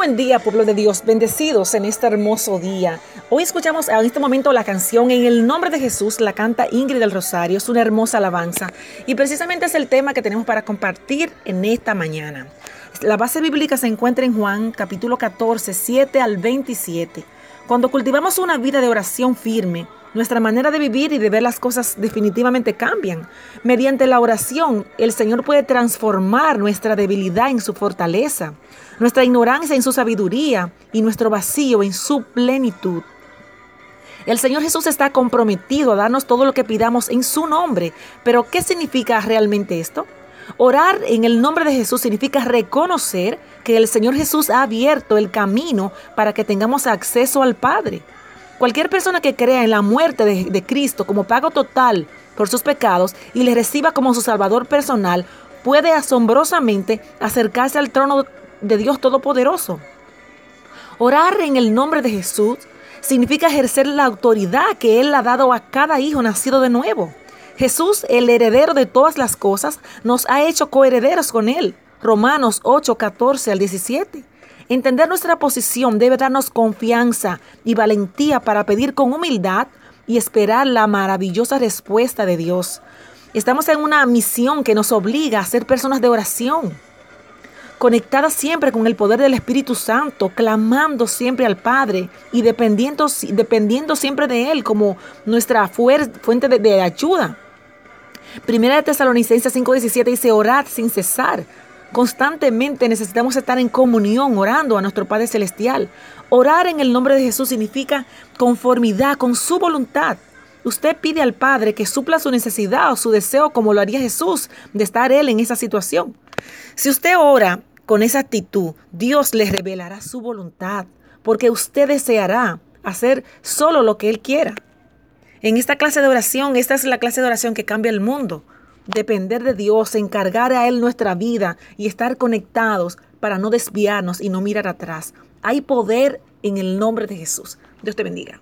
buen día, pueblo de Dios, bendecidos en este hermoso día. Hoy escuchamos en este momento la canción En el nombre de Jesús, la canta Ingrid del Rosario, es una hermosa alabanza y precisamente es el tema que tenemos para compartir en esta mañana. La base bíblica se encuentra en Juan capítulo 14, 7 al 27. Cuando cultivamos una vida de oración firme, nuestra manera de vivir y de ver las cosas definitivamente cambian. Mediante la oración, el Señor puede transformar nuestra debilidad en su fortaleza, nuestra ignorancia en su sabiduría y nuestro vacío en su plenitud. El Señor Jesús está comprometido a darnos todo lo que pidamos en su nombre. Pero ¿qué significa realmente esto? Orar en el nombre de Jesús significa reconocer que el Señor Jesús ha abierto el camino para que tengamos acceso al Padre. Cualquier persona que crea en la muerte de, Cristo como pago total por sus pecados y le reciba como su Salvador personal, puede asombrosamente acercarse al trono de Dios Todopoderoso. Orar en el nombre de Jesús significa ejercer la autoridad que Él ha dado a cada hijo nacido de nuevo. Jesús, el heredero de todas las cosas, nos ha hecho coherederos con Él. Romanos 8, 14 al 17. Entender nuestra posición debe darnos confianza y valentía para pedir con humildad y esperar la maravillosa respuesta de Dios. Estamos en una misión que nos obliga a ser personas de oración, conectadas siempre con el poder del Espíritu Santo, clamando siempre al Padre y dependiendo, dependiendo siempre de Él como nuestra fuente de, de ayuda. Primera de Tesalonicenses 5:17 dice, orad sin cesar. Constantemente necesitamos estar en comunión, orando a nuestro Padre Celestial. Orar en el nombre de Jesús significa conformidad con su voluntad. Usted pide al Padre que supla su necesidad o su deseo como lo haría Jesús de estar Él en esa situación. Si usted ora con esa actitud, Dios le revelará su voluntad, porque usted deseará hacer solo lo que Él quiera. En esta clase de oración, esta es la clase de oración que cambia el mundo depender de Dios, encargar a Él nuestra vida y estar conectados para no desviarnos y no mirar atrás. Hay poder en el nombre de Jesús. Dios te bendiga.